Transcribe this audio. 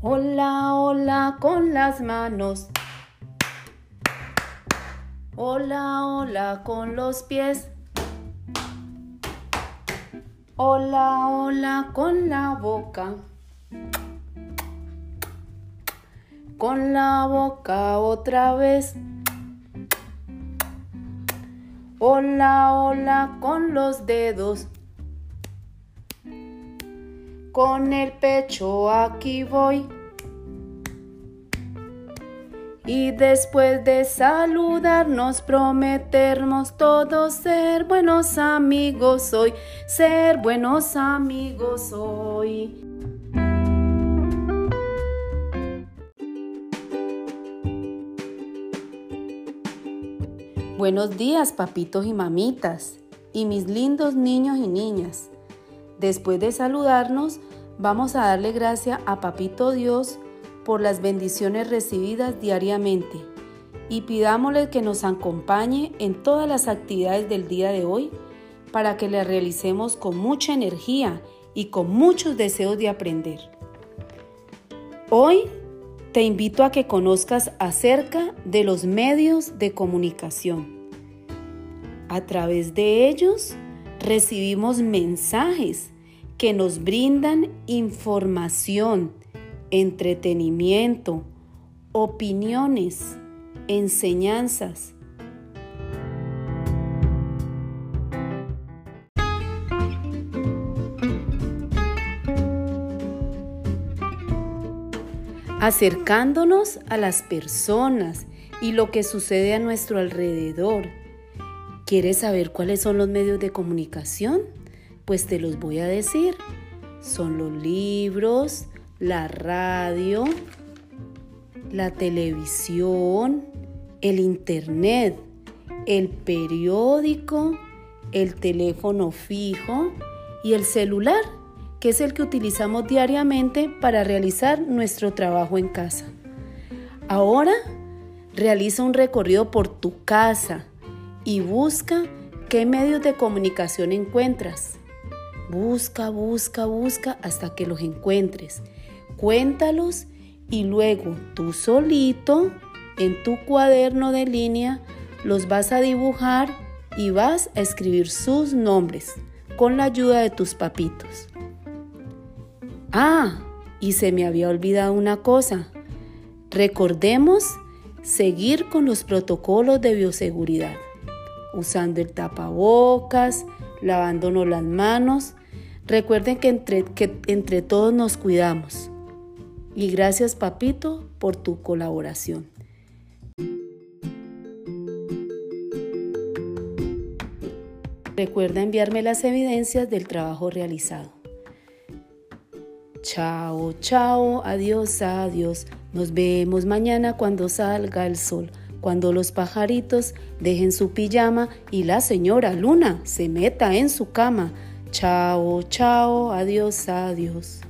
Hola, hola con las manos. Hola, hola con los pies. Hola, hola con la boca. Con la boca otra vez. Hola, hola con los dedos. Con el pecho aquí voy. Y después de saludarnos prometemos todos ser buenos amigos hoy, ser buenos amigos hoy. Buenos días, papitos y mamitas, y mis lindos niños y niñas. Después de saludarnos, vamos a darle gracias a Papito Dios por las bendiciones recibidas diariamente y pidámosle que nos acompañe en todas las actividades del día de hoy para que las realicemos con mucha energía y con muchos deseos de aprender. Hoy te invito a que conozcas acerca de los medios de comunicación. A través de ellos recibimos mensajes que nos brindan información, entretenimiento, opiniones, enseñanzas. acercándonos a las personas y lo que sucede a nuestro alrededor. ¿Quieres saber cuáles son los medios de comunicación? Pues te los voy a decir. Son los libros, la radio, la televisión, el internet, el periódico, el teléfono fijo y el celular, que es el que utilizamos diariamente para realizar nuestro trabajo en casa. Ahora realiza un recorrido por tu casa y busca qué medios de comunicación encuentras. Busca, busca, busca hasta que los encuentres cuéntalos y luego tú solito en tu cuaderno de línea los vas a dibujar y vas a escribir sus nombres con la ayuda de tus papitos. Ah, y se me había olvidado una cosa. Recordemos seguir con los protocolos de bioseguridad, usando el tapabocas, lavándonos las manos. Recuerden que entre, que entre todos nos cuidamos. Y gracias papito por tu colaboración. Recuerda enviarme las evidencias del trabajo realizado. Chao, chao, adiós, adiós. Nos vemos mañana cuando salga el sol, cuando los pajaritos dejen su pijama y la señora Luna se meta en su cama. Chao, chao, adiós, adiós.